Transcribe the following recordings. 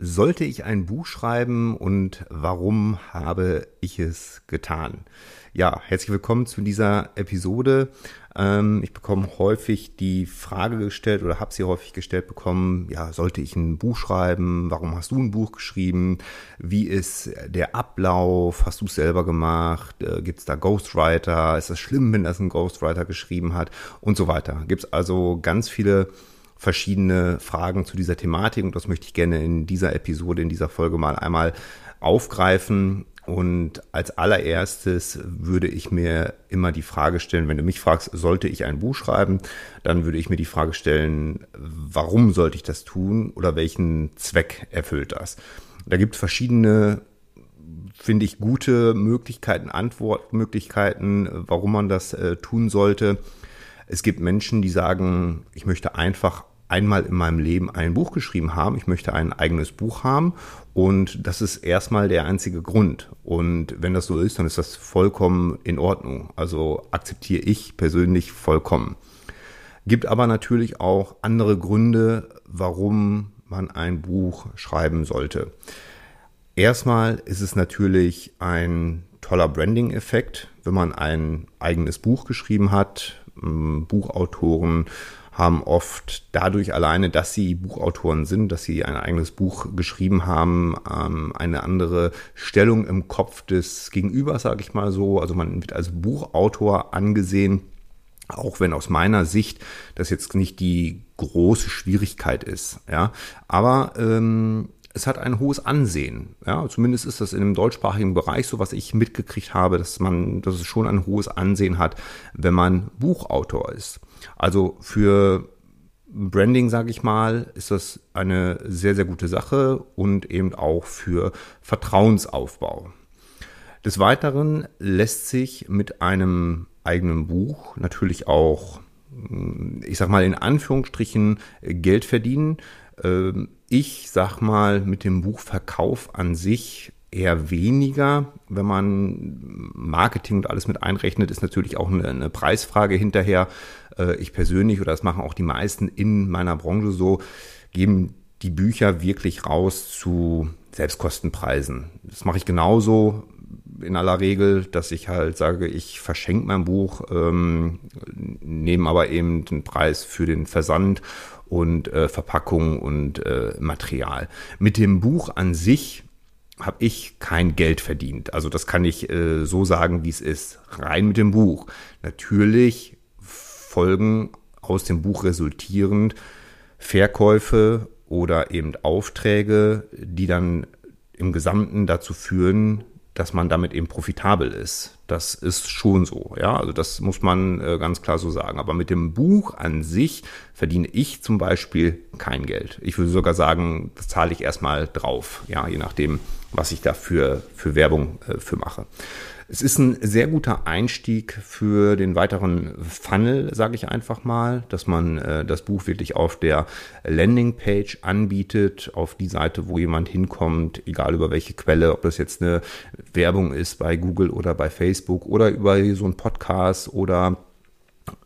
Sollte ich ein Buch schreiben und warum habe ich es getan? Ja, herzlich willkommen zu dieser Episode. Ähm, ich bekomme häufig die Frage gestellt oder habe sie häufig gestellt bekommen, ja, sollte ich ein Buch schreiben? Warum hast du ein Buch geschrieben? Wie ist der Ablauf? Hast du es selber gemacht? Äh, Gibt es da Ghostwriter? Ist das schlimm, wenn das ein Ghostwriter geschrieben hat? Und so weiter. Gibt es also ganz viele verschiedene Fragen zu dieser Thematik und das möchte ich gerne in dieser Episode, in dieser Folge mal einmal aufgreifen. Und als allererstes würde ich mir immer die Frage stellen, wenn du mich fragst, sollte ich ein Buch schreiben, dann würde ich mir die Frage stellen, warum sollte ich das tun oder welchen Zweck erfüllt das? Da gibt es verschiedene finde ich, gute Möglichkeiten, Antwortmöglichkeiten, warum man das äh, tun sollte. Es gibt Menschen, die sagen, ich möchte einfach einmal in meinem Leben ein Buch geschrieben haben. Ich möchte ein eigenes Buch haben und das ist erstmal der einzige Grund. Und wenn das so ist, dann ist das vollkommen in Ordnung. Also akzeptiere ich persönlich vollkommen. Gibt aber natürlich auch andere Gründe, warum man ein Buch schreiben sollte. Erstmal ist es natürlich ein toller Branding-Effekt, wenn man ein eigenes Buch geschrieben hat. Buchautoren haben oft dadurch alleine, dass sie Buchautoren sind, dass sie ein eigenes Buch geschrieben haben, ähm, eine andere Stellung im Kopf des Gegenübers, sage ich mal so. Also man wird als Buchautor angesehen, auch wenn aus meiner Sicht das jetzt nicht die große Schwierigkeit ist. Ja, aber ähm, es hat ein hohes Ansehen. Ja, zumindest ist das in dem deutschsprachigen Bereich so, was ich mitgekriegt habe, dass man, dass es schon ein hohes Ansehen hat, wenn man Buchautor ist. Also für Branding, sage ich mal, ist das eine sehr, sehr gute Sache und eben auch für Vertrauensaufbau. Des Weiteren lässt sich mit einem eigenen Buch natürlich auch, ich sag mal in Anführungsstrichen, Geld verdienen. Ähm, ich sag mal, mit dem Buchverkauf an sich eher weniger. Wenn man Marketing und alles mit einrechnet, ist natürlich auch eine, eine Preisfrage hinterher. Äh, ich persönlich, oder das machen auch die meisten in meiner Branche so, geben die Bücher wirklich raus zu Selbstkostenpreisen. Das mache ich genauso in aller Regel, dass ich halt sage, ich verschenke mein Buch, ähm, nehme aber eben den Preis für den Versand und äh, Verpackung und äh, Material. Mit dem Buch an sich habe ich kein Geld verdient. Also das kann ich äh, so sagen, wie es ist. Rein mit dem Buch. Natürlich folgen aus dem Buch resultierend Verkäufe oder eben Aufträge, die dann im Gesamten dazu führen, dass man damit eben profitabel ist. Das ist schon so, ja. Also das muss man äh, ganz klar so sagen. Aber mit dem Buch an sich verdiene ich zum Beispiel kein Geld. Ich würde sogar sagen, das zahle ich erstmal drauf, ja, je nachdem, was ich dafür für Werbung äh, für mache. Es ist ein sehr guter Einstieg für den weiteren Funnel, sage ich einfach mal, dass man äh, das Buch wirklich auf der Landingpage anbietet, auf die Seite, wo jemand hinkommt, egal über welche Quelle, ob das jetzt eine Werbung ist bei Google oder bei Facebook oder über so einen Podcast oder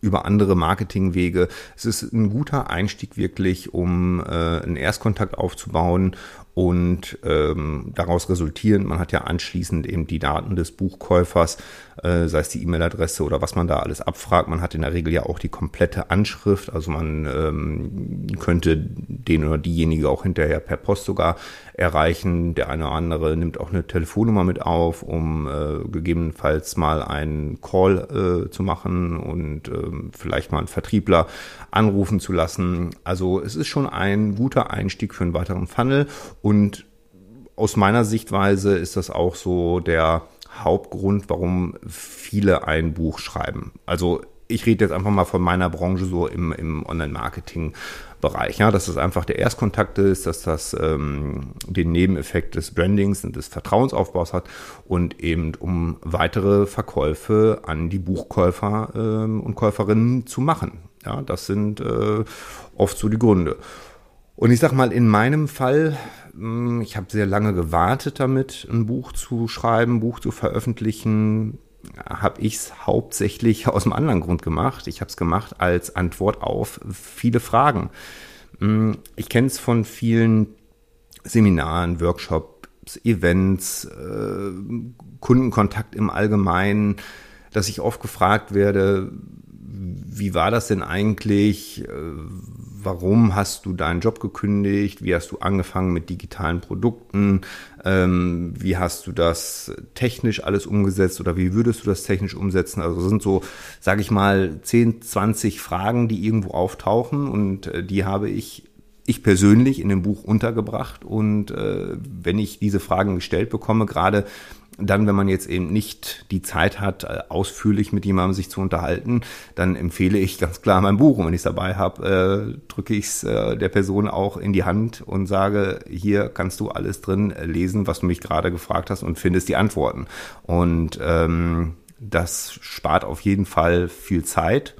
über andere Marketingwege. Es ist ein guter Einstieg wirklich, um äh, einen Erstkontakt aufzubauen und ähm, daraus resultierend, man hat ja anschließend eben die Daten des Buchkäufers, äh, sei es die E-Mail-Adresse oder was man da alles abfragt. Man hat in der Regel ja auch die komplette Anschrift, also man ähm, könnte den oder diejenige auch hinterher per Post sogar erreichen. Der eine oder andere nimmt auch eine Telefonnummer mit auf, um äh, gegebenenfalls mal einen Call äh, zu machen und äh, vielleicht mal einen Vertriebler anrufen zu lassen. Also es ist schon ein guter Einstieg für einen weiteren Funnel und aus meiner Sichtweise ist das auch so der Hauptgrund, warum viele ein Buch schreiben. Also ich rede jetzt einfach mal von meiner Branche so im, im Online-Marketing Bereich. Ja, dass es einfach der Erstkontakt ist, dass das ähm, den Nebeneffekt des Brandings und des Vertrauensaufbaus hat und eben um weitere Verkäufe an die Buchkäufer ähm, und Käuferinnen zu machen. Ja, das sind äh, oft so die Gründe. Und ich sag mal, in meinem Fall, ich habe sehr lange gewartet damit, ein Buch zu schreiben, ein Buch zu veröffentlichen habe ich es hauptsächlich aus einem anderen Grund gemacht. Ich habe es gemacht als Antwort auf viele Fragen. Mm, ich kenne es von vielen Seminaren, Workshops, Events, äh, Kundenkontakt im Allgemeinen, dass ich oft gefragt werde, wie war das denn eigentlich? Warum hast du deinen Job gekündigt? Wie hast du angefangen mit digitalen Produkten? Ähm, wie hast du das technisch alles umgesetzt oder wie würdest du das technisch umsetzen? Also sind so, sage ich mal, 10, 20 Fragen, die irgendwo auftauchen und äh, die habe ich ich persönlich in dem Buch untergebracht und äh, wenn ich diese Fragen gestellt bekomme, gerade dann, wenn man jetzt eben nicht die Zeit hat, äh, ausführlich mit jemandem sich zu unterhalten, dann empfehle ich ganz klar mein Buch. Und wenn ich es dabei habe, äh, drücke ich es äh, der Person auch in die Hand und sage, hier kannst du alles drin äh, lesen, was du mich gerade gefragt hast und findest die Antworten. Und ähm, das spart auf jeden Fall viel Zeit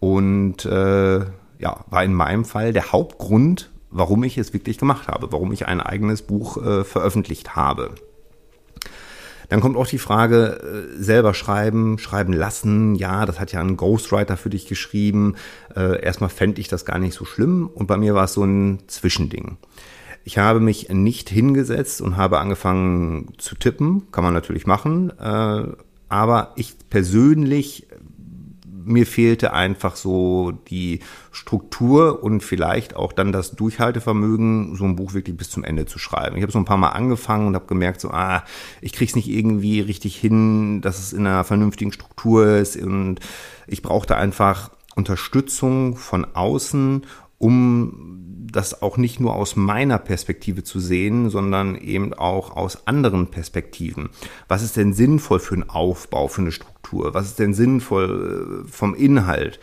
und äh, ja, war in meinem Fall der Hauptgrund, warum ich es wirklich gemacht habe, warum ich ein eigenes Buch äh, veröffentlicht habe. Dann kommt auch die Frage, äh, selber schreiben, schreiben lassen. Ja, das hat ja ein Ghostwriter für dich geschrieben. Äh, erstmal fände ich das gar nicht so schlimm. Und bei mir war es so ein Zwischending. Ich habe mich nicht hingesetzt und habe angefangen zu tippen. Kann man natürlich machen. Äh, aber ich persönlich mir fehlte einfach so die Struktur und vielleicht auch dann das Durchhaltevermögen, so ein Buch wirklich bis zum Ende zu schreiben. Ich habe so ein paar Mal angefangen und habe gemerkt, so, ah, ich krieg's nicht irgendwie richtig hin, dass es in einer vernünftigen Struktur ist und ich brauchte einfach Unterstützung von außen, um das auch nicht nur aus meiner Perspektive zu sehen, sondern eben auch aus anderen Perspektiven. Was ist denn sinnvoll für einen Aufbau, für eine Struktur? Was ist denn sinnvoll äh, vom Inhalt?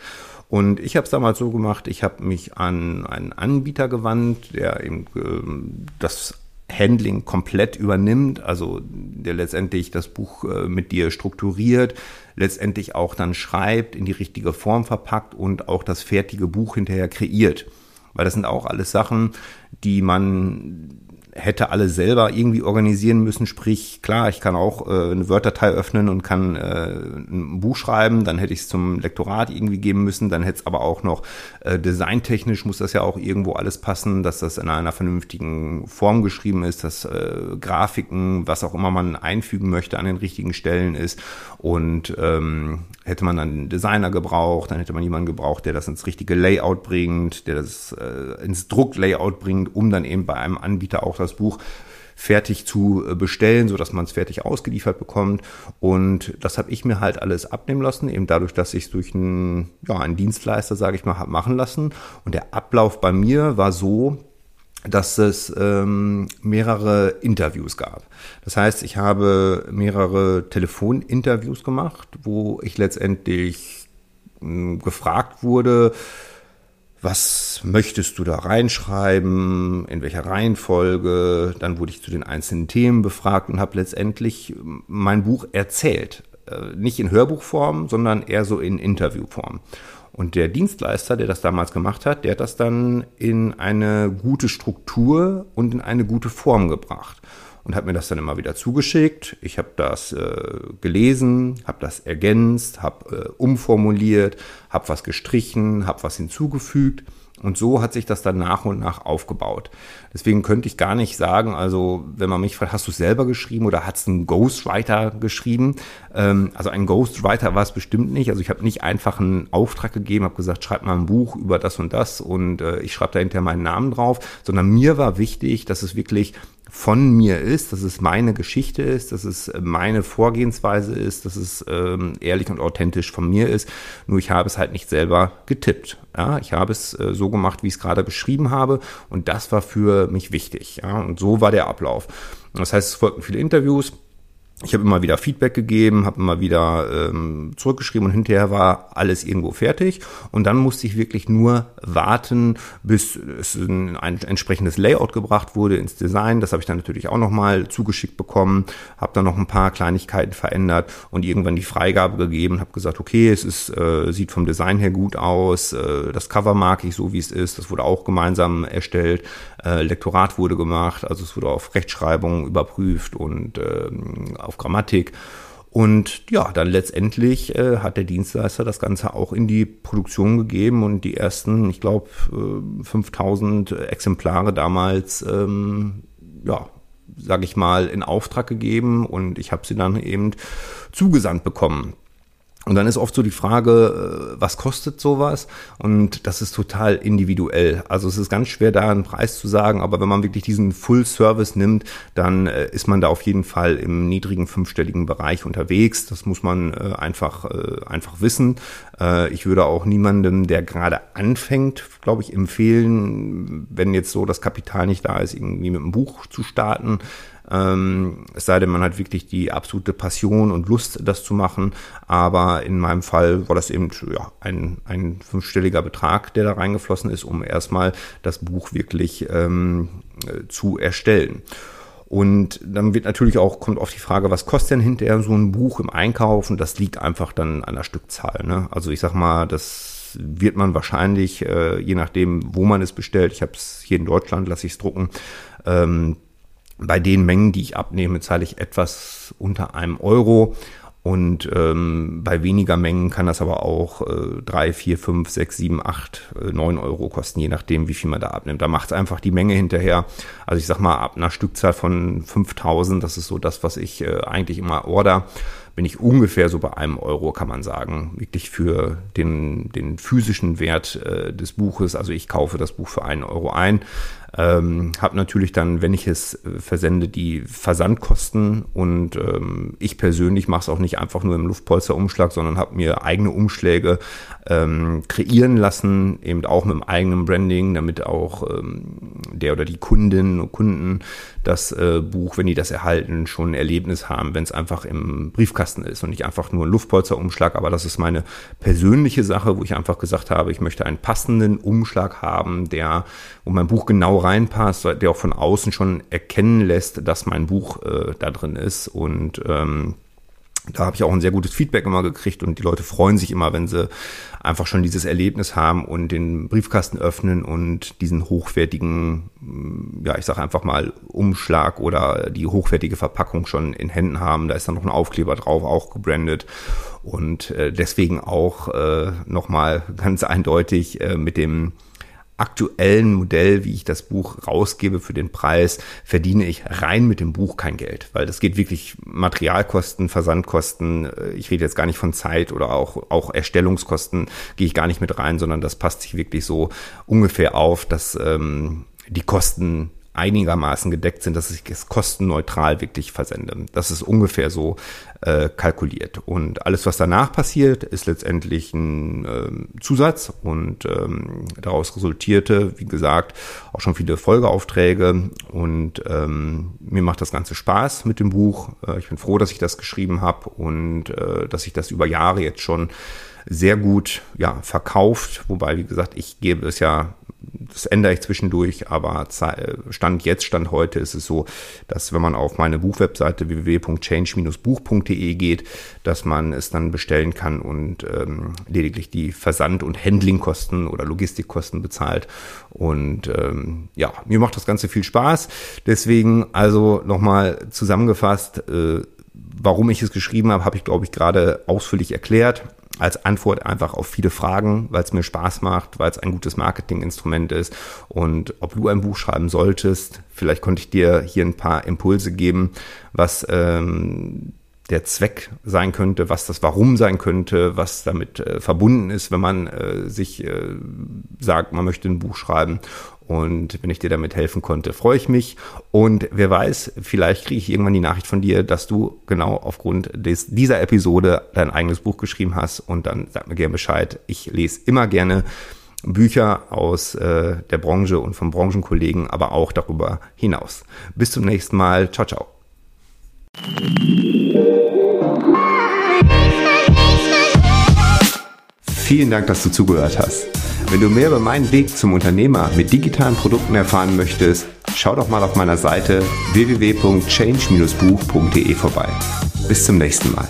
Und ich habe es damals so gemacht, ich habe mich an einen Anbieter gewandt, der eben äh, das Handling komplett übernimmt, also der letztendlich das Buch äh, mit dir strukturiert, letztendlich auch dann schreibt, in die richtige Form verpackt und auch das fertige Buch hinterher kreiert. Weil das sind auch alles Sachen, die man hätte alle selber irgendwie organisieren müssen. Sprich, klar, ich kann auch äh, eine Word-Datei öffnen und kann äh, ein Buch schreiben, dann hätte ich es zum Lektorat irgendwie geben müssen, dann hätte es aber auch noch äh, designtechnisch muss das ja auch irgendwo alles passen, dass das in einer vernünftigen Form geschrieben ist, dass äh, Grafiken, was auch immer man einfügen möchte, an den richtigen Stellen ist. Und ähm, hätte man dann einen Designer gebraucht, dann hätte man jemanden gebraucht, der das ins richtige Layout bringt, der das äh, ins Drucklayout bringt, um dann eben bei einem Anbieter auch das Buch fertig zu äh, bestellen, so dass man es fertig ausgeliefert bekommt. Und das habe ich mir halt alles abnehmen lassen, eben dadurch, dass ich es durch einen, ja, einen Dienstleister, sage ich mal, habe machen lassen. Und der Ablauf bei mir war so, dass es ähm, mehrere Interviews gab. Das heißt, ich habe mehrere Telefoninterviews gemacht, wo ich letztendlich äh, gefragt wurde, was möchtest du da reinschreiben, in welcher Reihenfolge. Dann wurde ich zu den einzelnen Themen befragt und habe letztendlich mein Buch erzählt. Äh, nicht in Hörbuchform, sondern eher so in Interviewform. Und der Dienstleister, der das damals gemacht hat, der hat das dann in eine gute Struktur und in eine gute Form gebracht und hat mir das dann immer wieder zugeschickt. Ich habe das äh, gelesen, habe das ergänzt, habe äh, umformuliert, habe was gestrichen, habe was hinzugefügt. Und so hat sich das dann nach und nach aufgebaut. Deswegen könnte ich gar nicht sagen, also wenn man mich fragt, hast du selber geschrieben oder hast du einen Ghostwriter geschrieben? Ähm, also ein Ghostwriter war es bestimmt nicht. Also ich habe nicht einfach einen Auftrag gegeben, habe gesagt, schreib mal ein Buch über das und das und äh, ich schreibe da hinterher meinen Namen drauf, sondern mir war wichtig, dass es wirklich von mir ist, dass es meine Geschichte ist, dass es meine Vorgehensweise ist, dass es ähm, ehrlich und authentisch von mir ist. Nur ich habe es halt nicht selber getippt. Ja, ich habe es äh, so gemacht, wie ich es gerade beschrieben habe, und das war für mich wichtig. Ja, und so war der Ablauf. Das heißt, es folgten viele Interviews. Ich habe immer wieder Feedback gegeben, habe immer wieder ähm, zurückgeschrieben und hinterher war alles irgendwo fertig. Und dann musste ich wirklich nur warten, bis es ein, ein entsprechendes Layout gebracht wurde ins Design. Das habe ich dann natürlich auch nochmal zugeschickt bekommen, habe dann noch ein paar Kleinigkeiten verändert und irgendwann die Freigabe gegeben, habe gesagt, okay, es ist, äh, sieht vom Design her gut aus, äh, das Cover mag ich so, wie es ist. Das wurde auch gemeinsam erstellt, äh, Lektorat wurde gemacht, also es wurde auf Rechtschreibung überprüft und äh, auf Grammatik. Und ja, dann letztendlich äh, hat der Dienstleister das Ganze auch in die Produktion gegeben und die ersten, ich glaube, äh, 5000 Exemplare damals, ähm, ja, sage ich mal, in Auftrag gegeben und ich habe sie dann eben zugesandt bekommen. Und dann ist oft so die Frage, äh, was kostet sowas? Und das ist total individuell. Also es ist ganz schwer, da einen Preis zu sagen, aber wenn man wirklich diesen Full Service nimmt, dann äh, ist man da auf jeden Fall im niedrigen fünfstelligen Bereich unterwegs. Das muss man äh, einfach, einfach wissen. Ich würde auch niemandem, der gerade anfängt, glaube ich, empfehlen, wenn jetzt so das Kapital nicht da ist, irgendwie mit einem Buch zu starten ähm, es sei denn, man hat wirklich die absolute Passion und Lust, das zu machen. Aber in meinem Fall war das eben ja, ein, ein fünfstelliger Betrag, der da reingeflossen ist, um erstmal das Buch wirklich ähm, äh, zu erstellen. Und dann wird natürlich auch, kommt auf die Frage, was kostet denn hinterher so ein Buch im Einkauf? Und das liegt einfach dann an der Stückzahl. Ne? Also ich sag mal, das wird man wahrscheinlich, äh, je nachdem, wo man es bestellt, ich habe es hier in Deutschland, lasse ich es drucken, ähm, bei den Mengen, die ich abnehme, zahle ich etwas unter einem Euro. Und ähm, bei weniger Mengen kann das aber auch äh, 3, 4, 5, 6, 7, 8, äh, 9 Euro kosten, je nachdem, wie viel man da abnimmt. Da macht es einfach die Menge hinterher. Also ich sag mal, ab einer Stückzahl von 5000, das ist so das, was ich äh, eigentlich immer order, bin ich ungefähr so bei einem Euro, kann man sagen. Wirklich für den, den physischen Wert äh, des Buches. Also ich kaufe das Buch für einen Euro ein. Ähm, habe natürlich dann, wenn ich es äh, versende, die Versandkosten und ähm, ich persönlich mache es auch nicht einfach nur im Luftpolsterumschlag, sondern habe mir eigene Umschläge ähm, kreieren lassen, eben auch mit dem eigenen Branding, damit auch ähm, der oder die Kundinnen und Kunden das äh, Buch, wenn die das erhalten, schon ein Erlebnis haben, wenn es einfach im Briefkasten ist und nicht einfach nur ein Luftpolsterumschlag. Aber das ist meine persönliche Sache, wo ich einfach gesagt habe, ich möchte einen passenden Umschlag haben, der, wo mein Buch genau reinpasst, der auch von außen schon erkennen lässt, dass mein Buch äh, da drin ist und ähm, da habe ich auch ein sehr gutes Feedback immer gekriegt und die Leute freuen sich immer, wenn sie einfach schon dieses Erlebnis haben und den Briefkasten öffnen und diesen hochwertigen, mm, ja, ich sage einfach mal Umschlag oder die hochwertige Verpackung schon in Händen haben. Da ist dann noch ein Aufkleber drauf, auch gebrandet und äh, deswegen auch äh, nochmal ganz eindeutig äh, mit dem aktuellen Modell, wie ich das Buch rausgebe für den Preis, verdiene ich rein mit dem Buch kein Geld, weil das geht wirklich Materialkosten, Versandkosten. Äh, ich rede jetzt gar nicht von Zeit oder auch, auch Erstellungskosten gehe ich gar nicht mit rein, sondern das passt sich wirklich so ungefähr auf, dass ähm, die Kosten einigermaßen gedeckt sind, dass ich es kostenneutral wirklich versende. Das ist ungefähr so äh, kalkuliert. Und alles, was danach passiert, ist letztendlich ein äh, Zusatz und ähm, daraus resultierte, wie gesagt, auch schon viele Folgeaufträge und ähm, mir macht das Ganze Spaß mit dem Buch. Äh, ich bin froh, dass ich das geschrieben habe und äh, dass ich das über Jahre jetzt schon sehr gut ja, verkauft, wobei, wie gesagt, ich gebe es ja das ändere ich zwischendurch, aber Stand jetzt, Stand heute ist es so, dass wenn man auf meine Buchwebseite www.change-buch.de geht, dass man es dann bestellen kann und ähm, lediglich die Versand- und Handlingkosten oder Logistikkosten bezahlt. Und ähm, ja, mir macht das Ganze viel Spaß. Deswegen also nochmal zusammengefasst, äh, warum ich es geschrieben habe, habe ich, glaube ich, gerade ausführlich erklärt als Antwort einfach auf viele Fragen, weil es mir Spaß macht, weil es ein gutes Marketinginstrument ist. Und ob du ein Buch schreiben solltest, vielleicht konnte ich dir hier ein paar Impulse geben, was ähm, der Zweck sein könnte, was das Warum sein könnte, was damit äh, verbunden ist, wenn man äh, sich äh, sagt, man möchte ein Buch schreiben. Und wenn ich dir damit helfen konnte, freue ich mich. Und wer weiß, vielleicht kriege ich irgendwann die Nachricht von dir, dass du genau aufgrund des, dieser Episode dein eigenes Buch geschrieben hast. Und dann sag mir gerne Bescheid. Ich lese immer gerne Bücher aus äh, der Branche und von Branchenkollegen, aber auch darüber hinaus. Bis zum nächsten Mal. Ciao, ciao. Vielen Dank, dass du zugehört hast. Wenn du mehr über meinen Weg zum Unternehmer mit digitalen Produkten erfahren möchtest, schau doch mal auf meiner Seite www.change-buch.de vorbei. Bis zum nächsten Mal.